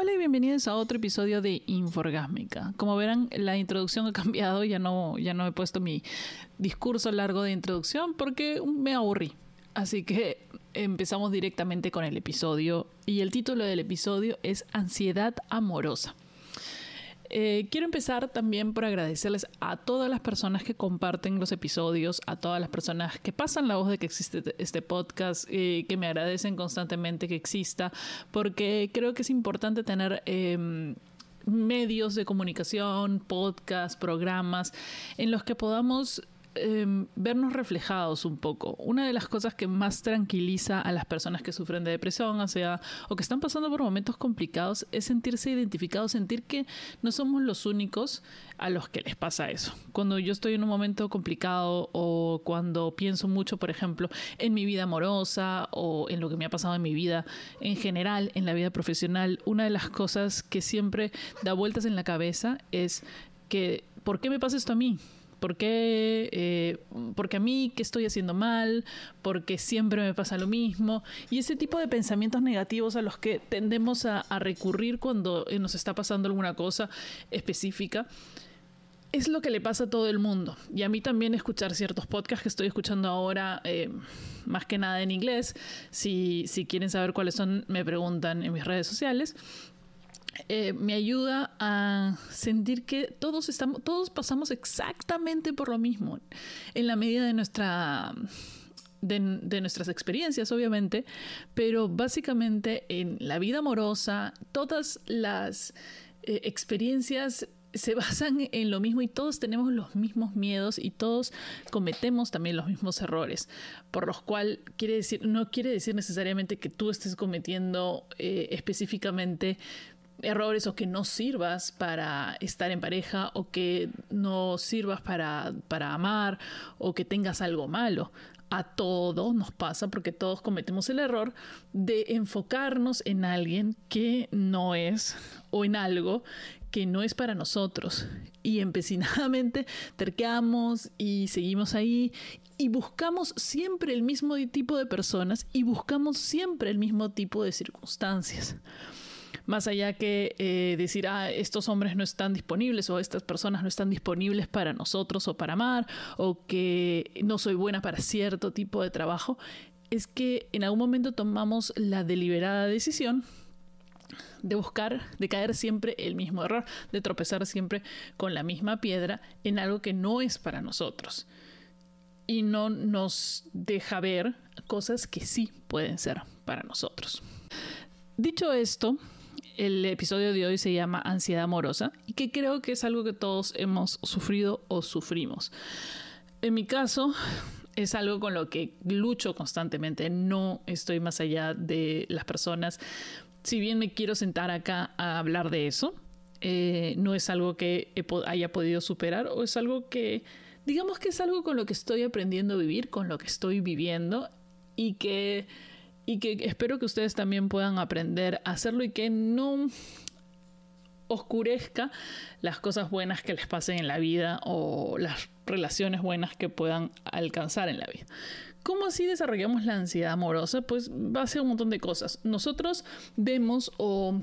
Hola y bienvenidos a otro episodio de Inforgásmica. Como verán, la introducción ha cambiado, ya no, ya no he puesto mi discurso largo de introducción porque me aburrí. Así que empezamos directamente con el episodio y el título del episodio es Ansiedad amorosa. Eh, quiero empezar también por agradecerles a todas las personas que comparten los episodios, a todas las personas que pasan la voz de que existe este podcast, eh, que me agradecen constantemente que exista, porque creo que es importante tener... Em, medios de comunicación, podcasts, programas en los que podamos Em, vernos reflejados un poco. Una de las cosas que más tranquiliza a las personas que sufren de depresión, o o que están pasando por momentos complicados, es sentirse identificados, sentir que no somos los únicos a los que les pasa eso. Cuando yo estoy en un momento complicado o cuando pienso mucho, por ejemplo, en mi vida amorosa o en lo que me ha pasado en mi vida en general, en la vida profesional, una de las cosas que siempre da vueltas en la cabeza es que, ¿por qué me pasa esto a mí? ¿Por qué? Eh, porque a mí, ¿qué estoy haciendo mal? Porque siempre me pasa lo mismo. Y ese tipo de pensamientos negativos a los que tendemos a, recurrir cuando eh, nos está pasando alguna cosa específica. Es lo que le pasa a todo el mundo. Y a mí también escuchar ciertos podcasts que estoy escuchando ahora, eh, más que nada en inglés. Si, si quieren saber cuáles son, me preguntan en mis redes sociales. Eh, me ayuda a sentir que todos estamos, todos pasamos exactamente por lo mismo, en la medida de nuestra de, nuestras experiencias, obviamente, pero básicamente en la vida amorosa, todas las eh, experiencias se basan en lo mismo y todos tenemos los mismos miedos y todos cometemos también los mismos errores, por los cuales quiere decir, no quiere decir necesariamente que tú estés cometiendo eh, específicamente errores o que no sirvas para estar en pareja o que no sirvas para, para amar o que tengas algo malo. A todos nos pasa porque todos cometemos el error de enfocarnos en alguien que no es o en algo que no es para nosotros y empecinadamente terqueamos y seguimos ahí y buscamos siempre el mismo tipo de personas y buscamos siempre el mismo tipo de circunstancias más allá que eh, decir, ah, estos hombres no están disponibles o estas personas no están disponibles para nosotros o para amar, o que no soy buena para cierto tipo de trabajo, es que en algún momento tomamos la deliberada decisión de buscar, de caer siempre el mismo error, de tropezar siempre con la misma piedra en algo que no es para nosotros. Y no nos deja ver cosas que sí pueden ser para nosotros. Dicho esto, el episodio de hoy se llama Ansiedad amorosa y que creo que es algo que todos hemos sufrido o sufrimos. En mi caso, es algo con lo que lucho constantemente. No estoy más allá de las personas. Si bien me quiero sentar acá a hablar de eso, eh, no es algo que haya podido superar o es algo que, digamos que es algo con lo que estoy aprendiendo a vivir, con lo que estoy viviendo y que y que espero que ustedes también puedan aprender a hacerlo y que no oscurezca las cosas buenas que les pasen en la vida o las relaciones buenas que puedan alcanzar en la vida. ¿Cómo así desarrollamos la ansiedad amorosa? Pues va a ser un montón de cosas. Nosotros vemos o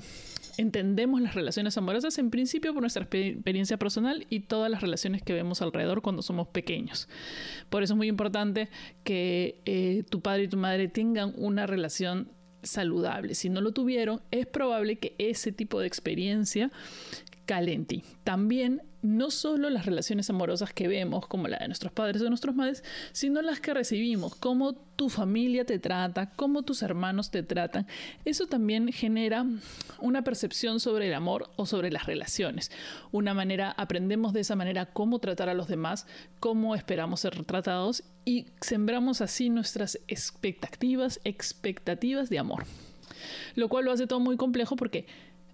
entendemos las relaciones amorosas en principio por nuestra experiencia personal y todas las relaciones que vemos alrededor cuando somos pequeños. Por eso es muy importante que eh, tu padre y tu madre tengan una relación saludable. Si no lo tuvieron, es probable que ese tipo de experiencia Calenti. También no solo las relaciones amorosas que vemos, como la de nuestros padres o nuestros madres, sino las que recibimos, cómo tu familia te trata, cómo tus hermanos te tratan. Eso también genera una percepción sobre el amor o sobre las relaciones. Una manera, aprendemos de esa manera cómo tratar a los demás, cómo esperamos ser tratados y sembramos así nuestras expectativas, expectativas de amor. Lo cual lo hace todo muy complejo porque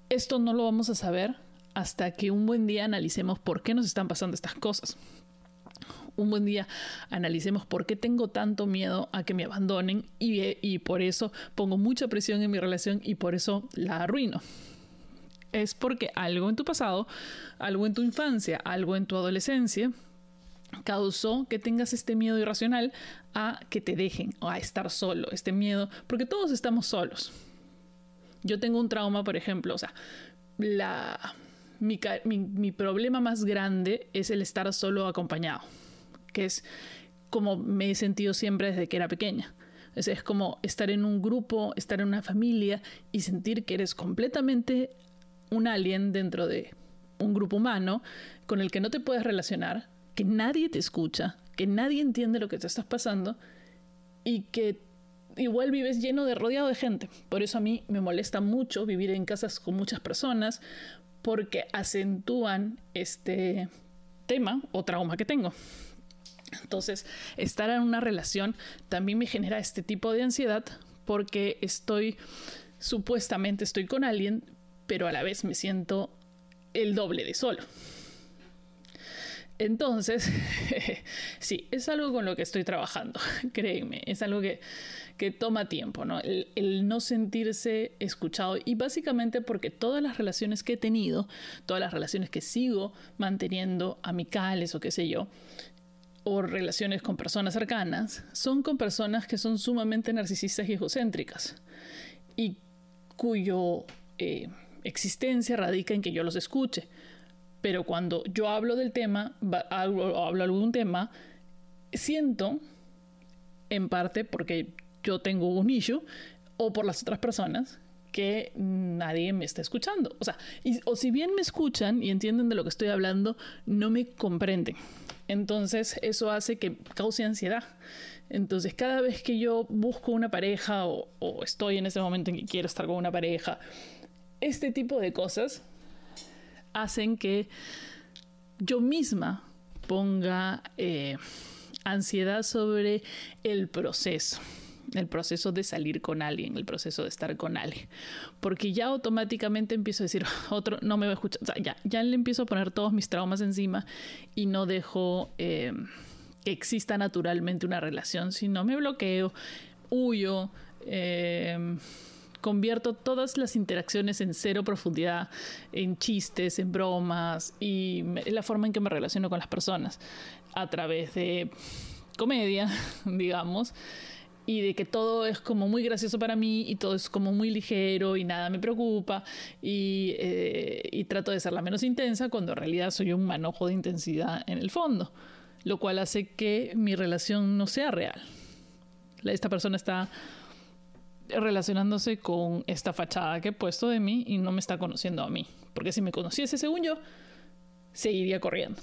esto no lo vamos a saber hasta que un buen día analicemos por qué nos están pasando estas cosas. Un buen día analicemos por qué tengo tanto miedo a que me abandonen y, y por eso pongo mucha presión en mi relación y por eso la arruino es porque algo en tu pasado, algo en tu infancia, algo en tu adolescencia causó que tengas este miedo irracional a que te dejen o a estar solo, este miedo, porque todos estamos solos. Yo tengo un trauma, por ejemplo, o sea, la, mi, mi problema más grande es el estar solo acompañado, que es como me he sentido siempre desde que era pequeña. Es, es como estar en un grupo, estar en una familia y sentir que eres completamente un alien dentro de un grupo humano con el que no te puedes relacionar, que nadie te escucha, que nadie entiende lo que te estás pasando y que igual vives lleno de rodeado de gente. Por eso a mí me molesta mucho vivir en casas con muchas personas porque acentúan este tema o trauma que tengo. Entonces, estar en una relación también me genera este tipo de ansiedad porque estoy, supuestamente estoy con alguien, pero a la vez me siento el doble de solo. Entonces, sí, es algo con lo que estoy trabajando, créeme, es algo que, toma tiempo, ¿no? el, no sentirse escuchado y básicamente porque todas las relaciones que he tenido, todas las relaciones que sigo manteniendo amicales o qué sé yo, o relaciones con personas cercanas, son con personas que son sumamente narcisistas y egocéntricas y cuyo eh, existencia radica en que yo los escuche. Pero cuando yo hablo del tema, hablo, hablo algún tema, siento, en parte porque yo tengo un issue, o por las otras personas, que nadie me está escuchando. O sea, o si bien me escuchan y entienden de lo que estoy hablando, no me comprenden. Entonces eso hace que cause ansiedad. Entonces cada vez que yo busco una pareja o, estoy en ese momento en que quiero estar con una pareja, este tipo de cosas hacen que yo misma ponga eh, ansiedad sobre el proceso el proceso de salir con alguien, el proceso de estar con alguien. Porque ya automáticamente empiezo a decir, otro no me va a escuchar. O sea, ya, ya le empiezo a poner todos mis traumas encima y no dejo eh, que exista naturalmente una relación, sino me bloqueo, huyo. Eh, convierto todas las interacciones en cero profundidad, en chistes, en bromas y la forma en que me relaciono con las personas a través de comedia, digamos y de que todo es como muy gracioso para mí y todo es como muy ligero y nada me preocupa y, eh, y, trato de ser la menos intensa cuando en realidad soy un manojo de intensidad en el fondo, lo cual hace que mi relación no sea real. Esta persona está relacionándose con esta fachada que he puesto de mí y no me está conociendo a mí, porque si me conociese según yo, seguiría corriendo.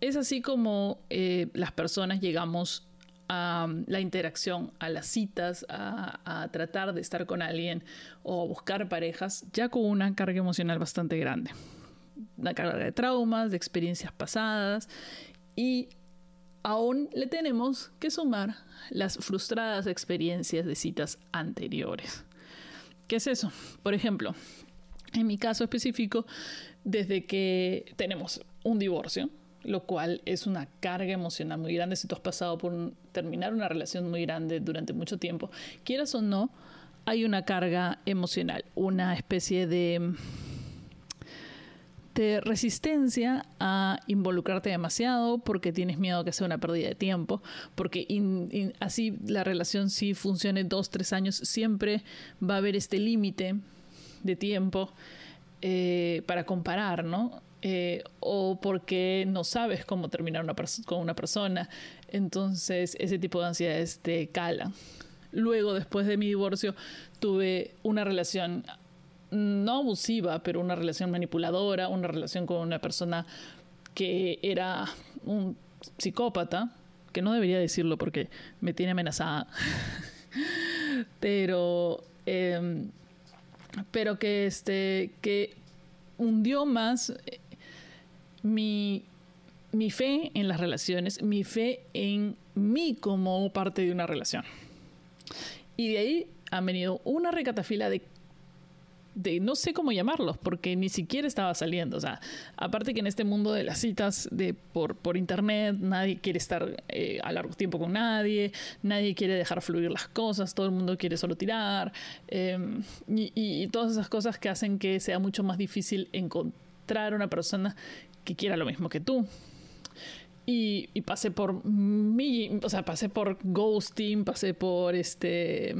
Es así como eh, las personas llegamos a la interacción, a las citas, a, tratar de estar con alguien o buscar parejas, ya con una carga emocional bastante grande. Una carga de traumas, de experiencias pasadas y aún le tenemos que sumar las frustradas experiencias de citas anteriores. ¿Qué es eso? Por ejemplo, en mi caso específico, desde que tenemos un divorcio, lo cual es una carga emocional muy grande si tú has pasado por terminar una relación muy grande durante mucho tiempo. Quieras o no, hay una carga emocional, una especie de, de resistencia a involucrarte demasiado porque tienes miedo que sea una pérdida de tiempo, porque así la relación si funcione dos, tres años, siempre va a haber este límite de tiempo eh, para comparar, ¿no? Eh, o porque no sabes cómo terminar una con una persona. Entonces ese tipo de ansiedades te cala. Luego, después de mi divorcio, tuve una relación no abusiva, pero una relación manipuladora, una relación con una persona que era un psicópata, que no debería decirlo porque me tiene amenazada, pero, em, pero que, este, que hundió más mi, fe en las relaciones, mi fe en mí como parte de una relación. Y de ahí han venido una recatafila de no sé cómo llamarlos, porque ni siquiera estaba saliendo. O sea, aparte que en este mundo de las citas de por, por internet, nadie quiere estar eh, a largo tiempo con nadie, nadie quiere dejar fluir las cosas, todo el mundo quiere solo tirar, em, y, y, todas esas cosas que hacen que sea mucho más difícil encontrar una persona que quiera lo mismo que tú. Y, pasé por mi, o sea, pasé por ghosting, pasé por este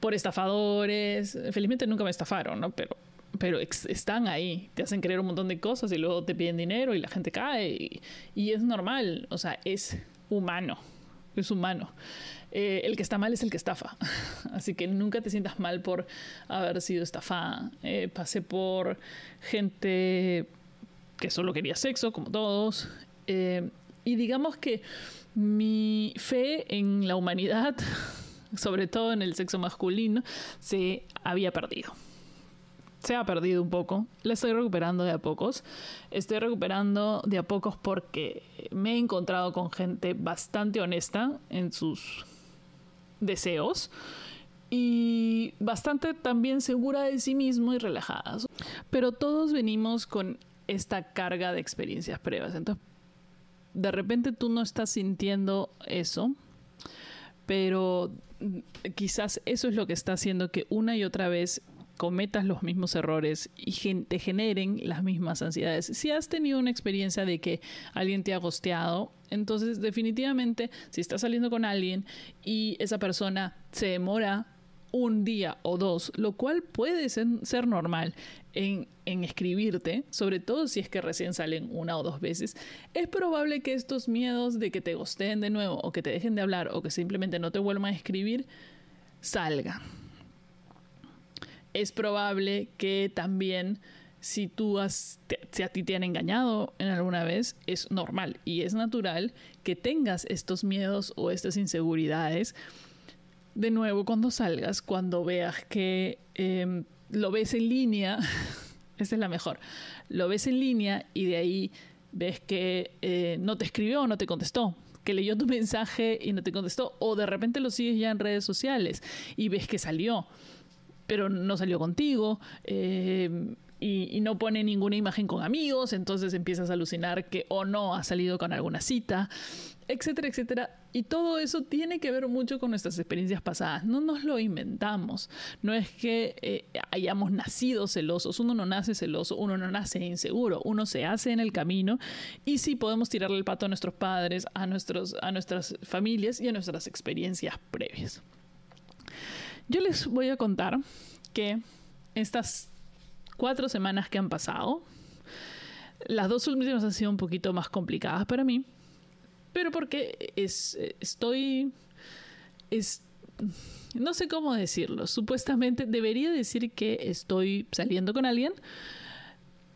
por estafadores. Felizmente nunca me estafaron, ¿no? Pero, pero están ahí, te hacen creer un montón de cosas y luego te piden dinero y la gente cae. Y, es normal, o sea, es humano, es humano. Eh, el que está mal es el que estafa. Así que nunca te sientas mal por haber sido estafada. Eh, pasé por gente que solo quería sexo, como todos. Eh, y digamos que mi fe en la humanidad, sobre todo en el sexo masculino, se había perdido. Se ha perdido un poco. La estoy recuperando de a pocos. Estoy recuperando de a pocos porque me he encontrado con gente bastante honesta en sus deseos y bastante también segura de sí mismo y relajada. Pero todos venimos con esta carga de experiencias previas. Entonces, de repente tú no estás sintiendo eso, pero quizás eso es lo que está haciendo que una y otra vez cometas los mismos errores y te generen las mismas ansiedades. Si has tenido una experiencia de que alguien te ha gosteado, entonces definitivamente si estás saliendo con alguien y esa persona se demora un día o dos, lo cual puede ser, normal en, escribirte, sobre todo si es que recién salen una o dos veces, es probable que estos miedos de que te gosteen de nuevo o que te dejen de hablar o que simplemente no te vuelvan a escribir salgan. Es probable que también si tú has, si a ti te han engañado en alguna vez, es normal y es natural que tengas estos miedos o estas inseguridades de nuevo cuando salgas, cuando veas que em, lo ves en línea, esa es la mejor, lo ves en línea y de ahí ves que eh, no te escribió o no te contestó, que leyó tu mensaje y no te contestó, o de repente lo sigues ya en redes sociales y ves que salió, pero no salió contigo. Em, y, y, no pone ninguna imagen con amigos, entonces empiezas a alucinar que o no ha salido con alguna cita etcétera, etcétera. Y todo eso tiene que ver mucho con nuestras experiencias pasadas. No nos lo inventamos. No es que eh, hayamos nacido celosos. Uno no nace celoso, uno no nace inseguro. Uno se hace en el camino y sí podemos tirarle el pato a nuestros padres, a, nuestros, a nuestras familias y a nuestras experiencias previas. Yo les voy a contar que estas cuatro semanas que han pasado, las dos últimas han sido un poquito más complicadas para mí pero porque es, estoy, es, no sé cómo decirlo, supuestamente debería decir que estoy saliendo con alguien,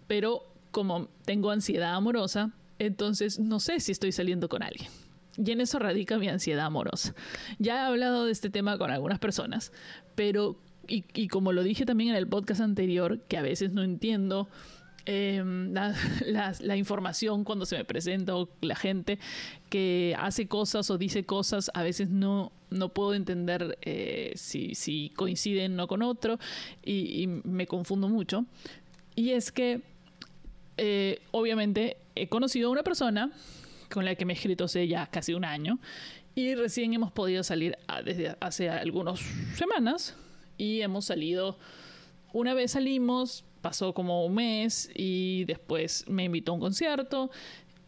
pero como tengo ansiedad amorosa, entonces no sé si estoy saliendo con alguien. Y en eso radica mi ansiedad amorosa. Ya he hablado de este tema con algunas personas, pero, y, y como lo dije también en el podcast anterior, que a veces no entiendo Em, la, información cuando se me presenta o la gente que hace cosas o dice cosas, a veces no, no puedo entender eh, si, si, coinciden uno con otro y, me confundo mucho. Y es que, eh, obviamente, he conocido a una persona con la que me he escrito hace ya casi un año y recién hemos podido salir desde hace algunas semanas y hemos salido, una vez salimos, pasó como un mes y después me invitó a un concierto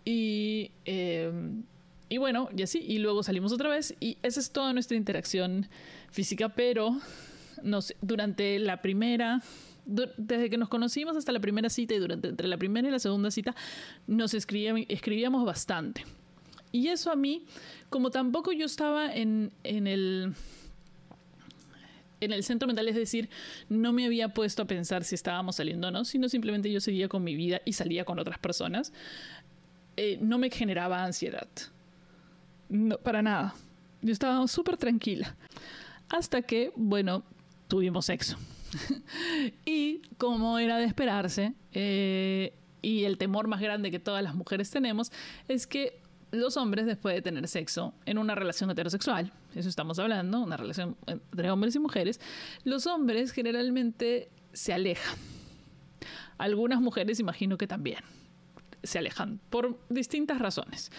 y, em, y bueno, y así, y luego salimos otra vez y esa es toda nuestra interacción física, pero durante la primera, desde que nos conocimos hasta la primera cita y durante entre la primera y la segunda cita nos escribíamos bastante. Y eso a mí, como tampoco yo estaba en, en el en el centro mental, es decir, no me había puesto a pensar si estábamos saliendo o no, sino simplemente yo seguía con mi vida y salía con otras personas. Eh, no me generaba ansiedad. No, para nada. Yo estaba súper tranquila. Hasta que, bueno, tuvimos sexo. y como era de esperarse, eh, y el temor más grande que todas las mujeres tenemos, es que los hombres después de tener sexo en una relación heterosexual, eso estamos hablando, una relación entre hombres y mujeres, los hombres generalmente se alejan. Algunas mujeres imagino que también se alejan por distintas razones.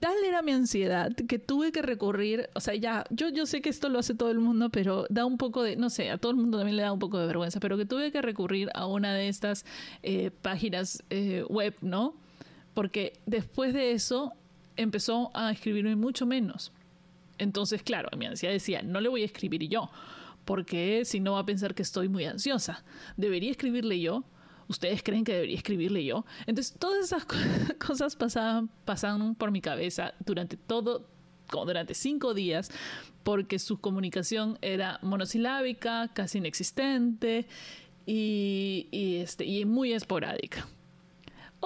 Tal era mi ansiedad que tuve que recurrir, o sea, ya, yo, yo sé que esto lo hace todo el mundo, pero da un poco de, no sé, a todo el mundo también le da un poco de vergüenza, pero que tuve que recurrir a una de estas eh, páginas eh, web, ¿no? Porque después de eso empezó a escribirme mucho menos. Entonces, claro, mi ansiedad decía, no le voy a escribir yo, porque si no va a pensar que estoy muy ansiosa. Debería escribirle yo. ¿Ustedes creen que debería escribirle yo? Entonces, todas esas cosas pasaban, pasaban por mi cabeza durante todo, como durante cinco días, porque su comunicación era monosilábica, casi inexistente y, este, y muy esporádica.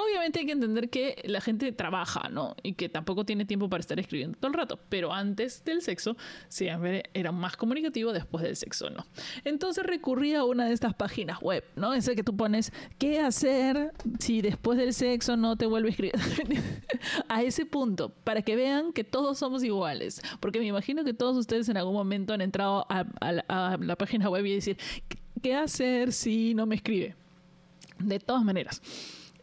Obviamente hay que entender que la gente trabaja, ¿no? Y que tampoco tiene tiempo para estar escribiendo todo el rato. Pero antes del sexo, siempre era más comunicativo, después del sexo, ¿no? Entonces recurrí a una de estas páginas web, ¿no? Esa que tú pones, ¿qué hacer si después del sexo no te vuelve a escribir? a ese punto, para que vean que todos somos iguales. Porque me imagino que todos ustedes en algún momento han entrado a, a la página web y decir, ¿qué hacer si no me escribe? De todas maneras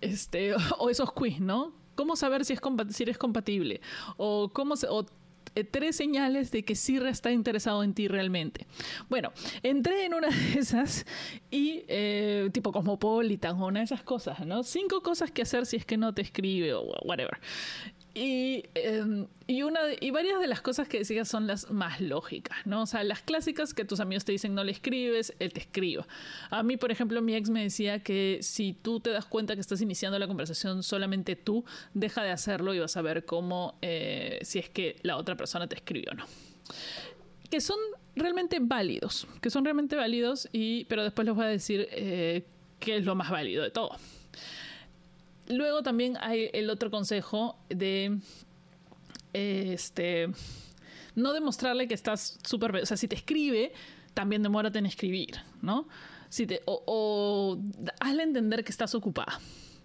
este, o esos quiz, ¿no? ¿Cómo saber si, es si eres compatible? O, cómo o eh, tres señales de que sí está interesado en ti realmente. Bueno, entré en una de esas y eh, tipo Cosmopolitan o una de esas cosas, ¿no? Cinco cosas que hacer si es que no te escribe o whatever. Y, em, y, varias de las cosas que decías son las más lógicas, ¿no? O sea, las clásicas que tus amigos te dicen no le escribes, él te escriba. A mí, por ejemplo, mi ex me decía que si tú te das cuenta que estás iniciando la conversación solamente tú, deja de hacerlo y vas a ver cómo, eh, si es que la otra persona te escribió o no. Que son realmente válidos, que son realmente válidos, y, pero después les voy a decir eh, qué es lo más válido de todo. Luego también hay el otro consejo de este no demostrarle que estás súper... O sea, si te escribe, también demórate en escribir, ¿no? Si te, o, hazle entender que estás ocupada.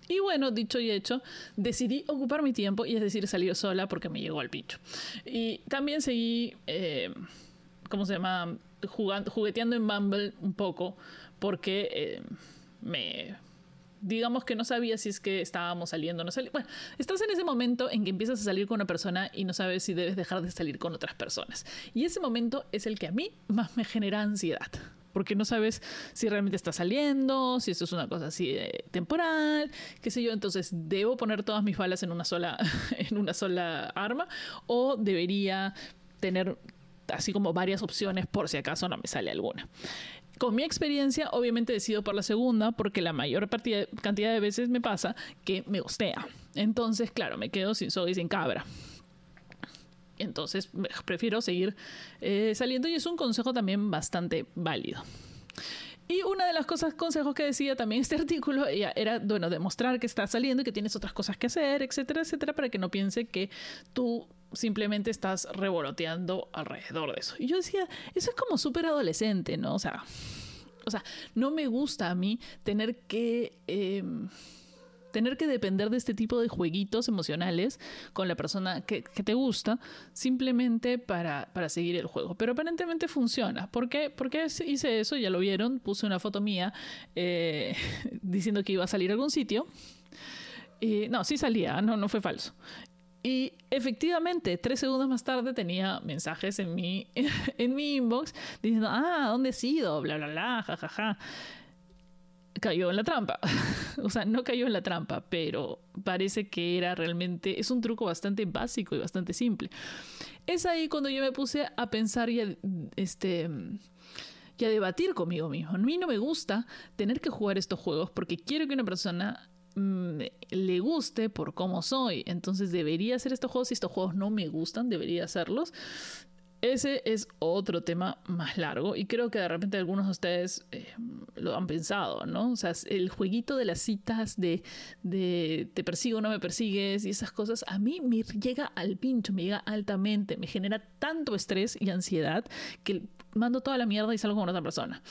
Y bueno, dicho y hecho, decidí ocupar mi tiempo y es decir, salir sola porque me llegó al pincho. Y también seguí, eh, ¿cómo se llama? Jugando, jugueteando en Bumble un poco porque eh, me digamos que no sabía si es que estábamos saliendo o no saliendo. Bueno, estás en ese momento en que empiezas a salir con una persona y no sabes si debes dejar de salir con otras personas. Y ese momento es el que a mí más me genera ansiedad. Porque no sabes si realmente está saliendo, si esto es una cosa así temporal, qué sé yo. Entonces, ¿debo poner todas mis balas en una sola, en una sola arma? ¿O debería tener así como varias opciones por si acaso no me sale alguna? Con mi experiencia, obviamente decido por la segunda porque la mayor cantidad de veces me pasa que me gustea. Entonces, claro, me quedo sin soy sin cabra. Entonces, prefiero seguir eh, saliendo y es un consejo también bastante válido. Y una de las cosas, consejos que decía también este artículo era, bueno, demostrar que estás saliendo y que tienes otras cosas que hacer, etcétera, etcétera, para que no piense que tú simplemente estás revoloteando alrededor de eso. Y yo decía, eso es como súper adolescente, ¿no? O sea, o sea, no me gusta a mí tener que... Em, tener que depender de este tipo de jueguitos emocionales con la persona que, te gusta simplemente para, para, seguir el juego. Pero aparentemente funciona. ¿Por qué? Porque hice eso, ya lo vieron, puse una foto mía eh, diciendo que iba a salir a algún sitio. Y, no, sí salía, no, no fue falso. Y efectivamente, tres segundos más tarde tenía mensajes en mi, en mi inbox diciendo, ah, ¿dónde has ido? Bla, bla, bla, jajaja. Ja, ja. Cayó en la trampa. o sea, no cayó en la trampa, pero parece que era realmente, es un truco bastante básico y bastante simple. Es ahí cuando yo me puse a pensar y este, y a debatir conmigo mismo. A mí no me gusta tener que jugar estos juegos porque quiero que una persona Mm, le guste por cómo soy. Entonces debería hacer estos juegos. Si estos juegos no me gustan, debería hacerlos. Ese es otro tema más largo y creo que de repente algunos de ustedes eh, lo han pensado, ¿no? O sea, el jueguito de las citas de, de te persigo, no me persigues y esas cosas, a mí me llega al pincho, me llega altamente, me genera tanto estrés y ansiedad que mando toda la mierda y salgo con otra persona.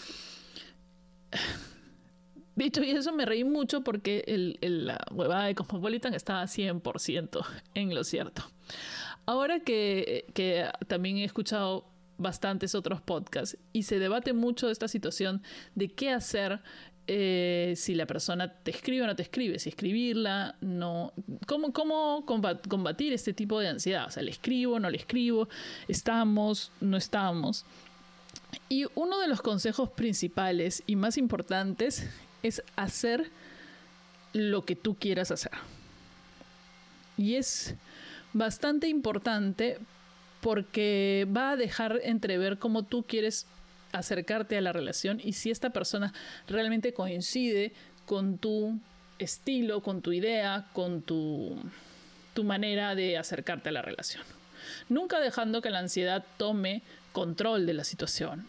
Dicho y eso, me reí mucho porque el, la huevada de Cosmopolitan estaba 100% en lo cierto. Ahora que, que también he escuchado bastantes otros podcasts y se debate mucho esta situación de qué hacer eh, si la persona te escribe o no te escribe, si escribirla, no. ¿Cómo, cómo combatir este tipo de ansiedad? O sea, le escribo, no le escribo, estamos, no estamos. Y uno de los consejos principales y más importantes es hacer lo que tú quieras hacer. Y es bastante importante porque va a dejar entrever cómo tú quieres acercarte a la relación y si esta persona realmente coincide con tu estilo, con tu idea, con tu, tu manera de acercarte a la relación. Nunca dejando que la ansiedad tome control de la situación.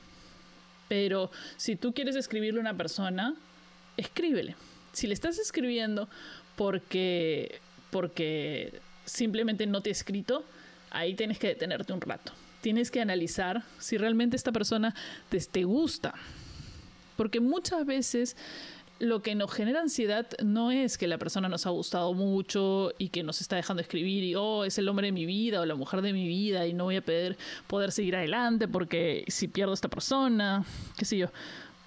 Pero si tú quieres escribirle a una persona, escríbele. Si le estás escribiendo porque, porque simplemente no te ha escrito, ahí tienes que detenerte un rato. Tienes que analizar si realmente esta persona te, gusta. Porque muchas veces lo que nos genera ansiedad no es que la persona nos ha gustado mucho y que nos está dejando escribir y, oh, es el hombre de mi vida o la mujer de mi vida y no voy a poder, poder seguir adelante porque si pierdo a esta persona, qué sé yo.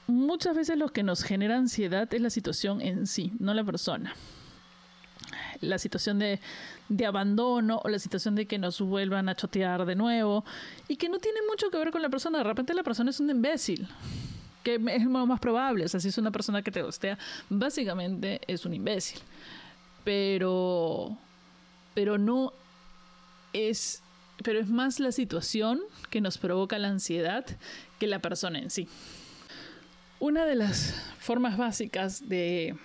Muchas veces lo que nos genera ansiedad es la situación en sí, no la persona. La situación de, de abandono o la situación de que nos vuelvan a chotear de nuevo y que no tiene mucho que ver con la persona. De repente la persona es un imbécil que es lo más probable. O sea, si es una persona que te gustea, básicamente es un imbécil. Pero, pero no es, pero es más la situación que nos provoca la ansiedad que la persona en sí. Una de las formas básicas de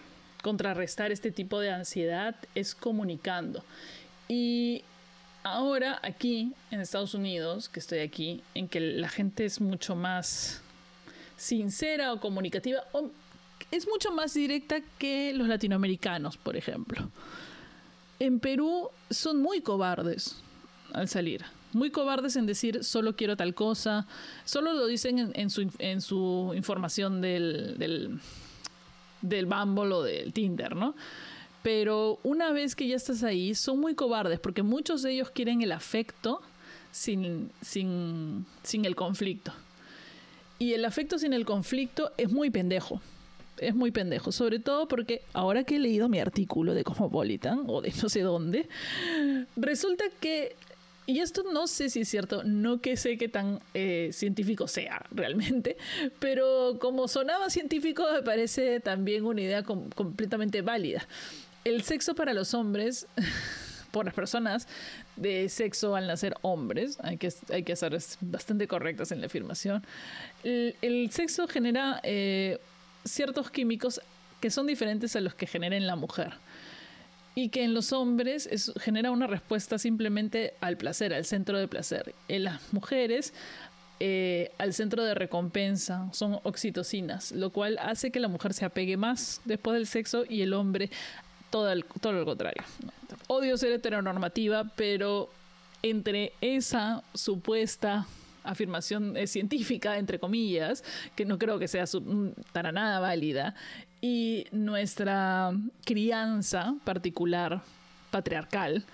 contrarrestar este tipo de ansiedad es comunicando. Y ahora aquí en Estados Unidos, que estoy aquí, en que la gente es mucho más sincera o comunicativa, es mucho más directa que los latinoamericanos, por ejemplo. En Perú son muy cobardes al salir. Muy cobardes en decir solo quiero tal cosa. Solo lo dicen en, su, información del, del, del Bumble o del Tinder, ¿no? Pero una vez que ya estás ahí, son muy cobardes porque muchos de ellos quieren el afecto sin, sin, sin el conflicto. Y el afecto sin el conflicto es muy pendejo. Es muy pendejo. Sobre todo porque ahora que he leído mi artículo de Cosmopolitan o de no sé dónde, resulta que y esto no sé si es cierto, no que sé qué tan eh, científico sea realmente, pero como sonaba científico me parece también una idea completamente válida. El sexo para los hombres por las personas de sexo al nacer hombres, hay que, hay que ser bastante correctas en la afirmación, el, sexo genera eh, ciertos químicos que son diferentes a los que genera en la mujer. Y que en los hombres genera una respuesta simplemente al placer, al centro de placer. En las mujeres eh, al centro de recompensa, son oxitocinas, lo cual hace que la mujer se apegue más después del sexo y el hombre todo, todo lo contrario. Odio ser heteronormativa, pero entre esa supuesta afirmación eh, científica, entre comillas, que no creo que sea mm, para nada válida, y nuestra crianza particular, patriarcal,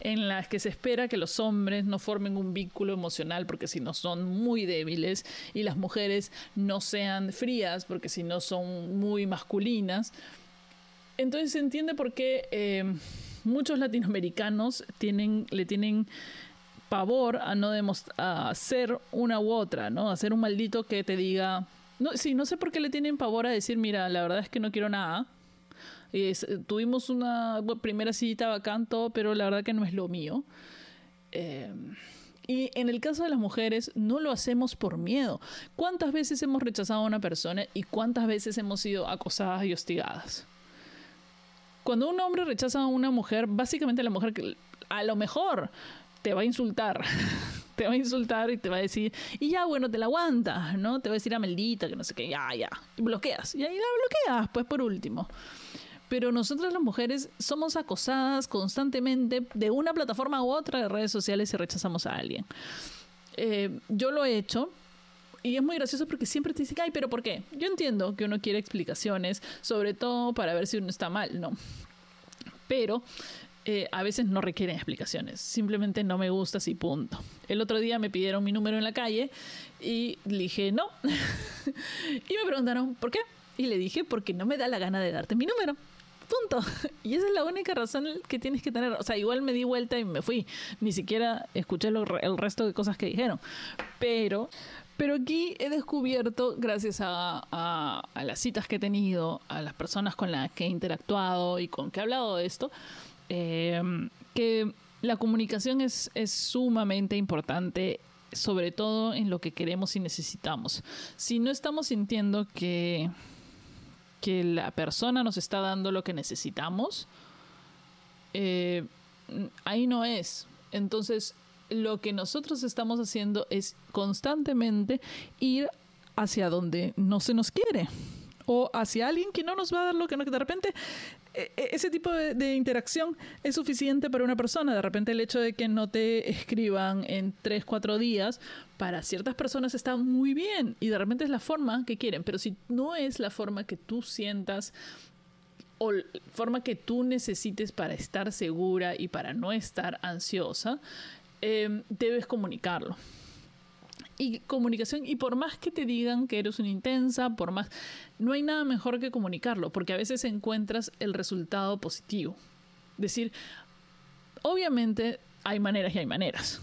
en la que se espera que los hombres no formen un vínculo emocional porque si no son muy débiles y las mujeres no sean frías porque si no son muy masculinas, entonces se entiende por qué eh, muchos latinoamericanos tienen, le tienen pavor a no a hacer una u otra, ¿no? Hacer un maldito que te diga. No, sí, no sé por qué le tienen pavor a decir, mira, la verdad es que no quiero nada. tuvimos una primera cita bacán, todo, pero la verdad que no es lo mío. Eh, y en el caso de las mujeres, no lo hacemos por miedo. ¿Cuántas veces hemos rechazado a una persona y cuántas veces hemos sido acosadas y hostigadas? cuando un hombre rechaza a una mujer, básicamente la mujer a lo mejor te va a insultar. te va a insultar y te va a decir, y ya, bueno, te la aguantas, ¿no? Te va a decir a maldita, que no sé qué, ya, ya. Y bloqueas. Y ahí la bloqueas, pues por último. Pero nosotras las mujeres somos acosadas constantemente de una plataforma u otra de redes sociales y rechazamos a alguien. Eh, yo lo he hecho, y es muy gracioso porque siempre te dicen, ay, pero ¿por qué? Yo entiendo que uno quiere explicaciones, sobre todo para ver si uno está mal, ¿no? Pero eh, a veces no requieren explicaciones, simplemente no me gusta así, punto. El otro día me pidieron mi número en la calle y dije no. y me preguntaron, ¿por qué? Y le dije, porque no me da la gana de darte mi número. Punto. Y esa es la única razón que tienes que tener. O sea, igual me di vuelta y me fui. Ni siquiera escuché el resto de cosas que dijeron. Pero pero aquí he descubierto, gracias a, las citas que he tenido, a las personas con las que he interactuado y con que he hablado de esto, eh, que la comunicación es, es sumamente importante sobre todo en lo que queremos y necesitamos. Si no estamos sintiendo que, que la persona nos está dando lo que necesitamos, eh, ahí no es. Entonces, lo que nosotros estamos haciendo es constantemente ir hacia donde no se nos quiere o hacia alguien que no nos va a dar lo que no, que de repente ese tipo de, interacción es suficiente para una persona. De repente el hecho de que no te escriban en tres, cuatro días, para ciertas personas está muy bien y de repente es la forma que quieren, pero si no es la forma que tú sientas o forma que tú necesites para estar segura y para no estar ansiosa, em, debes comunicarlo y comunicación y por más que te digan que eres una intensa, por más no hay nada mejor que comunicarlo, porque a veces encuentras el resultado positivo. Decir, obviamente hay maneras y hay maneras.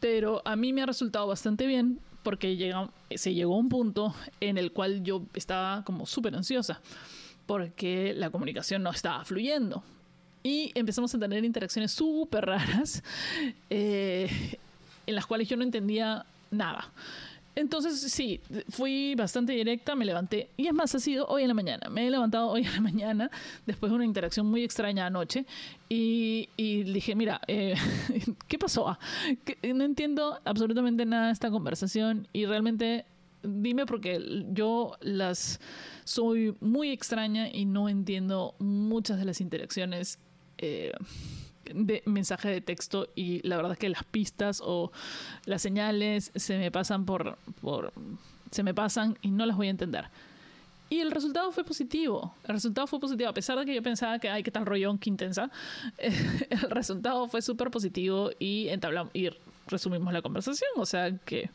Pero a mí me ha resultado bastante bien porque llega, se llegó a un punto en el cual yo estaba como súper ansiosa porque la comunicación no estaba fluyendo. Y empezamos a tener interacciones súper raras eh, en las cuales yo no entendía nada. Entonces, sí, fui bastante directa, me levanté. Y es más, ha sido hoy en la mañana. Me he levantado hoy en la mañana, después de una interacción muy extraña anoche. Y, dije, mira, eh, ¿qué pasó? Ah, no entiendo absolutamente nada de esta conversación. Y realmente, dime porque yo las soy muy extraña y no entiendo muchas de las interacciones. Eh, de mensaje de texto y la verdad es que las pistas o las señales se me pasan por, por se me pasan y no las voy a entender. Y el resultado fue positivo. El resultado fue positivo. A pesar de que yo pensaba que, ay, qué tal rollón, qué intensa. el resultado fue súper positivo y entablamos y resumimos la conversación. O sea que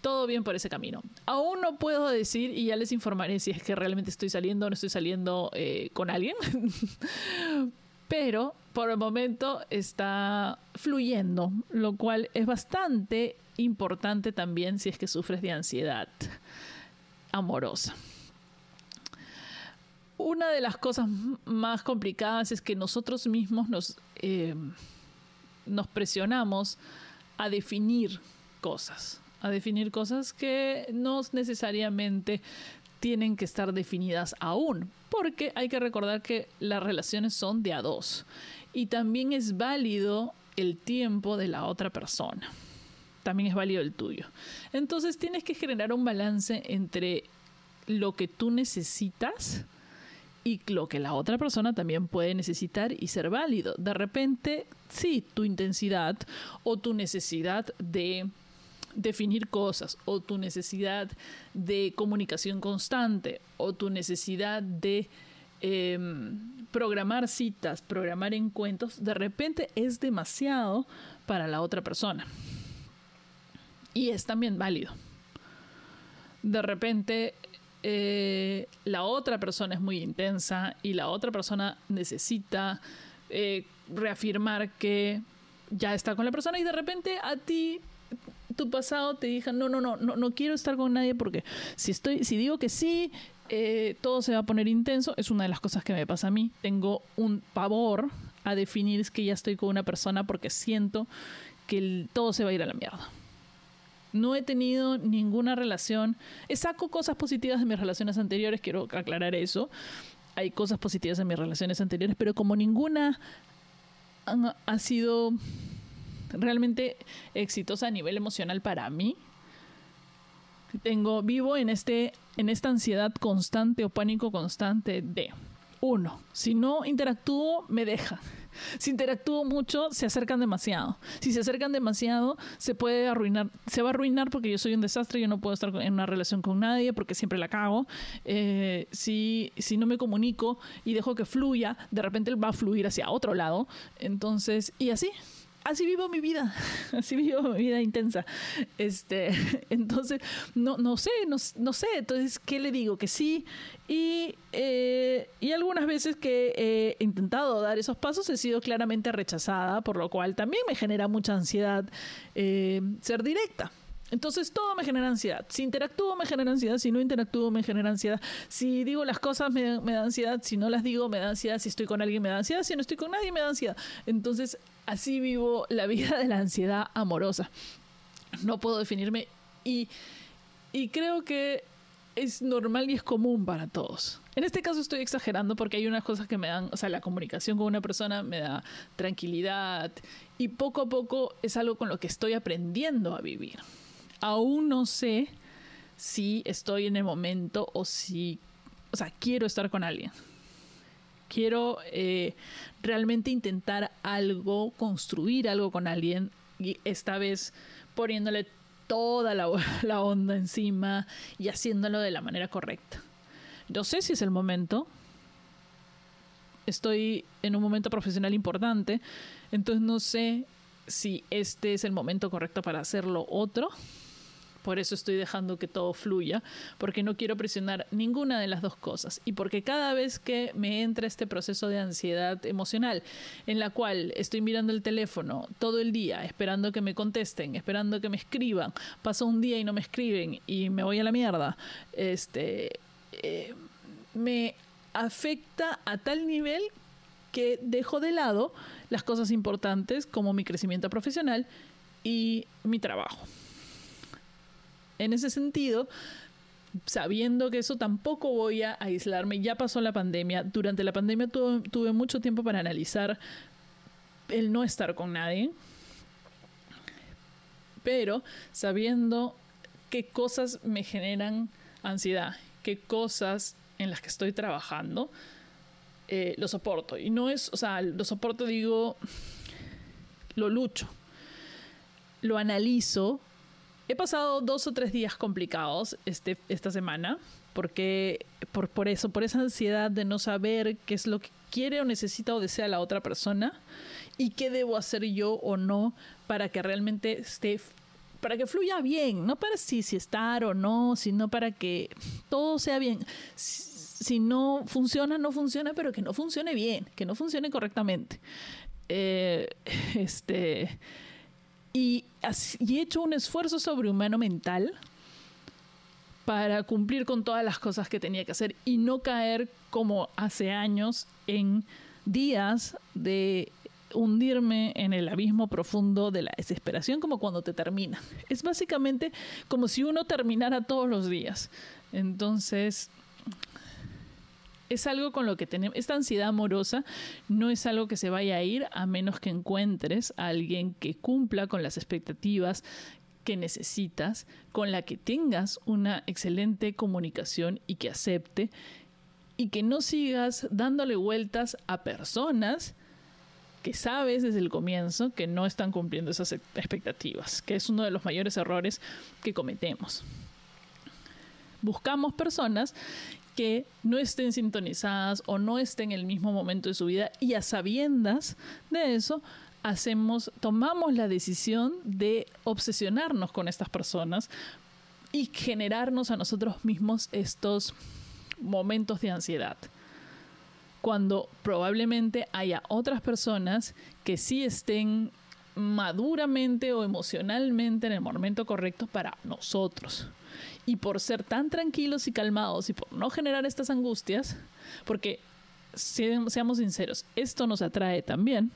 todo bien por ese camino. Aún no puedo decir y ya les informaré si es que realmente estoy saliendo o no estoy saliendo eh, con alguien. pero por el momento está fluyendo, lo cual es bastante importante también si es que sufres de ansiedad amorosa. Una de las cosas más complicadas es que nosotros mismos nos, eh, presionamos a definir cosas, a definir cosas que no necesariamente tienen que estar definidas aún, porque hay que recordar que las relaciones son de a dos y también es válido el tiempo de la otra persona. También es válido el tuyo. Entonces tienes que generar un balance entre lo que tú necesitas y lo que la otra persona también puede necesitar y ser válido. De repente, sí, tu intensidad o tu necesidad de definir cosas o tu necesidad de comunicación constante o tu necesidad de em, programar citas, programar encuentros, de repente es demasiado para la otra persona. Y es también válido. De repente eh, la otra persona es muy intensa y la otra persona necesita eh, reafirmar que ya está con la persona y de repente a ti tu pasado te diga, no, no, no, no, no quiero estar con nadie porque si estoy, si digo que sí, eh, todo se va a poner intenso. Es una de las cosas que me pasa a mí. Tengo un pavor a definir que ya estoy con una persona porque siento que todo se va a ir a la mierda. No he tenido ninguna relación. Saco cosas positivas de mis relaciones anteriores, quiero aclarar eso. Hay cosas positivas en mis relaciones anteriores, pero como ninguna ha sido realmente exitosa a nivel emocional para mí. Tengo, vivo en, este, en esta ansiedad constante o pánico constante de, uno, si no interactúo, me deja. Si interactúo mucho, se acercan demasiado. Si se acercan demasiado, se puede arruinar. Se va a arruinar porque yo soy un desastre, yo no puedo estar en una relación con nadie porque siempre la cago. Eh, si, si no me comunico y dejo que fluya, de repente él va a fluir hacia otro lado. Entonces, y así así vivo mi vida, así vivo mi vida intensa. Este, entonces, no, no sé, no, sé, entonces, ¿qué le digo? Que sí. Y, eh, y algunas veces que he intentado dar esos pasos he sido claramente rechazada, por lo cual también me genera mucha ansiedad eh, ser directa. Entonces todo me genera ansiedad. Si interactúo me genera ansiedad, si no interactúo me genera ansiedad. Si digo las cosas me, me, da ansiedad, si no las digo me da ansiedad, si estoy con alguien me da ansiedad, si no estoy con nadie me da ansiedad. Entonces así vivo la vida de la ansiedad amorosa. No puedo definirme y, y creo que es normal y es común para todos. En este caso estoy exagerando porque hay unas cosas que me dan, o sea, la comunicación con una persona me da tranquilidad y poco a poco es algo con lo que estoy aprendiendo a vivir. Aún no sé si estoy en el momento o si, o sea, quiero estar con alguien. Quiero eh, realmente intentar algo, construir algo con alguien y esta vez poniéndole toda la, la onda encima y haciéndolo de la manera correcta. No sé si es el momento. Estoy en un momento profesional importante, entonces no sé si este es el momento correcto para hacerlo otro por eso estoy dejando que todo fluya, porque no quiero presionar ninguna de las dos cosas. Y porque cada vez que me entra este proceso de ansiedad emocional, en la cual estoy mirando el teléfono todo el día, esperando que me contesten, esperando que me escriban, paso un día y no me escriben y me voy a la mierda, este, eh, me afecta a tal nivel que dejo de lado las cosas importantes como mi crecimiento profesional y mi trabajo. En ese sentido, sabiendo que eso tampoco voy a aislarme, ya pasó la pandemia, durante la pandemia tuve, mucho tiempo para analizar el no estar con nadie, pero sabiendo qué cosas me generan ansiedad, qué cosas en las que estoy trabajando, eh, lo soporto. Y no es, o sea, lo soporto digo, lo lucho, lo analizo He pasado dos o tres días complicados este, esta semana, porque por, por eso, por esa ansiedad de no saber qué es lo que quiere o necesita o desea la otra persona y qué debo hacer yo o no para que realmente esté para que fluya bien, no para si, si estar o no, sino para que todo sea bien. Si, no funciona, no funciona, pero que no funcione bien, que no funcione correctamente. Eh, este y, he hecho un esfuerzo sobrehumano mental para cumplir con todas las cosas que tenía que hacer y no caer como hace años en días de hundirme en el abismo profundo de la desesperación como cuando te termina. Es básicamente como si uno terminara todos los días. Entonces, es algo con lo que tenemos, esta ansiedad amorosa no es algo que se vaya a ir a menos que encuentres a alguien que cumpla con las expectativas que necesitas, con la que tengas una excelente comunicación y que acepte y que no sigas dándole vueltas a personas que sabes desde el comienzo que no están cumpliendo esas expectativas, que es uno de los mayores errores que cometemos. Buscamos personas que no estén sintonizadas o no estén en el mismo momento de su vida y a sabiendas de eso hacemos tomamos la decisión de obsesionarnos con estas personas y generarnos a nosotros mismos estos momentos de ansiedad. Cuando probablemente haya otras personas que sí estén maduramente o emocionalmente en el momento correcto para nosotros y por ser tan tranquilos y calmados y por no generar estas angustias, porque seamos sinceros, esto nos atrae también.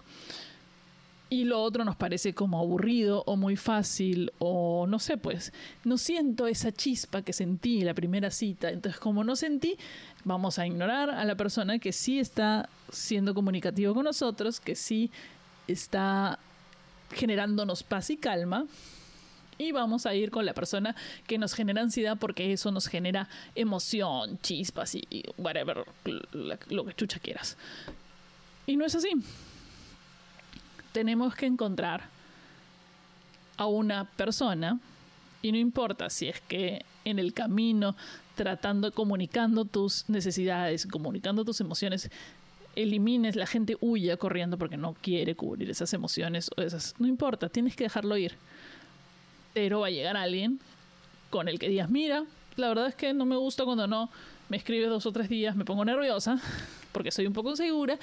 Y lo otro nos parece como aburrido o muy fácil o no sé, pues no siento esa chispa que sentí en la primera cita. Entonces, como no sentí, vamos a ignorar a la persona que sí está siendo comunicativo con nosotros, que sí está generándonos paz y calma y vamos a ir con la persona que nos genera ansiedad porque eso nos genera emoción, chispas y, whatever, lo que chucha quieras. Y no es así. Tenemos que encontrar a una persona y no importa si es que en el camino tratando, comunicando tus necesidades, comunicando tus emociones, elimines, la gente huya corriendo porque no quiere cubrir esas emociones o esas. No importa, tienes que dejarlo ir pero va a llegar alguien con el que digas, mira, la verdad es que no me gusta cuando no me escribes dos o tres días, me pongo nerviosa porque soy un poco insegura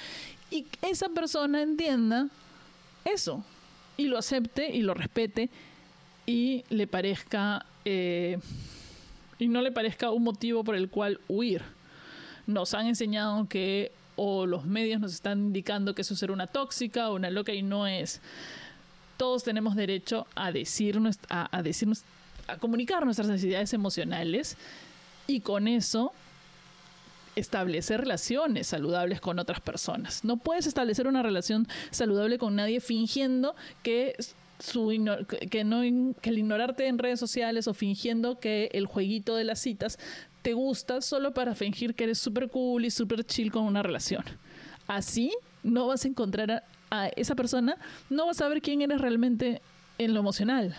y esa persona entienda eso y lo acepte y lo respete y le parezca eh, y no le parezca un motivo por el cual huir. Nos han enseñado que o los medios nos están indicando que eso es ser una tóxica o una loca y no es. Todos tenemos derecho a decirnos, a, a decirnos, a comunicar nuestras necesidades emocionales y con eso establecer relaciones saludables con otras personas. No puedes establecer una relación saludable con nadie fingiendo que su que no que el ignorarte en redes sociales o fingiendo que el jueguito de las citas te gusta solo para fingir que eres súper cool y súper chill con una relación. Así no vas a encontrar a, esa persona, no vas a ver quién eres realmente en lo emocional.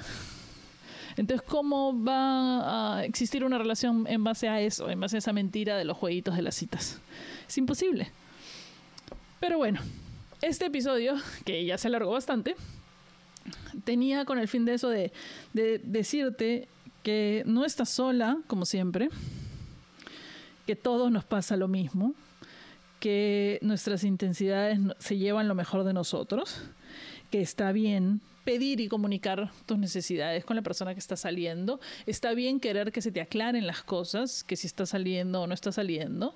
Entonces, ¿cómo va a existir una relación en base a eso, en base a esa mentira de los jueguitos de las citas? Es imposible. Pero bueno, este episodio, que ya se alargó bastante, tenía con el fin de eso de decirte que no estás sola, como siempre, que todos nos pasa lo mismo, que nuestras intensidades se llevan lo mejor de nosotros, que está bien pedir y comunicar tus necesidades con la persona que está saliendo. Está bien querer que se te aclaren las cosas, que si está saliendo o no está saliendo.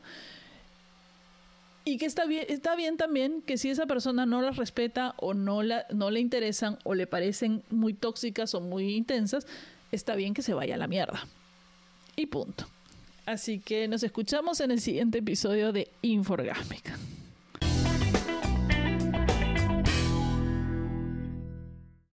Y que está bien, está bien también que si esa persona no las respeta o no, la, no le interesan o le parecen muy tóxicas o muy intensas, está bien que se vaya a la mierda. Y punto. Así que nos escuchamos en el siguiente episodio de Inforgásmica.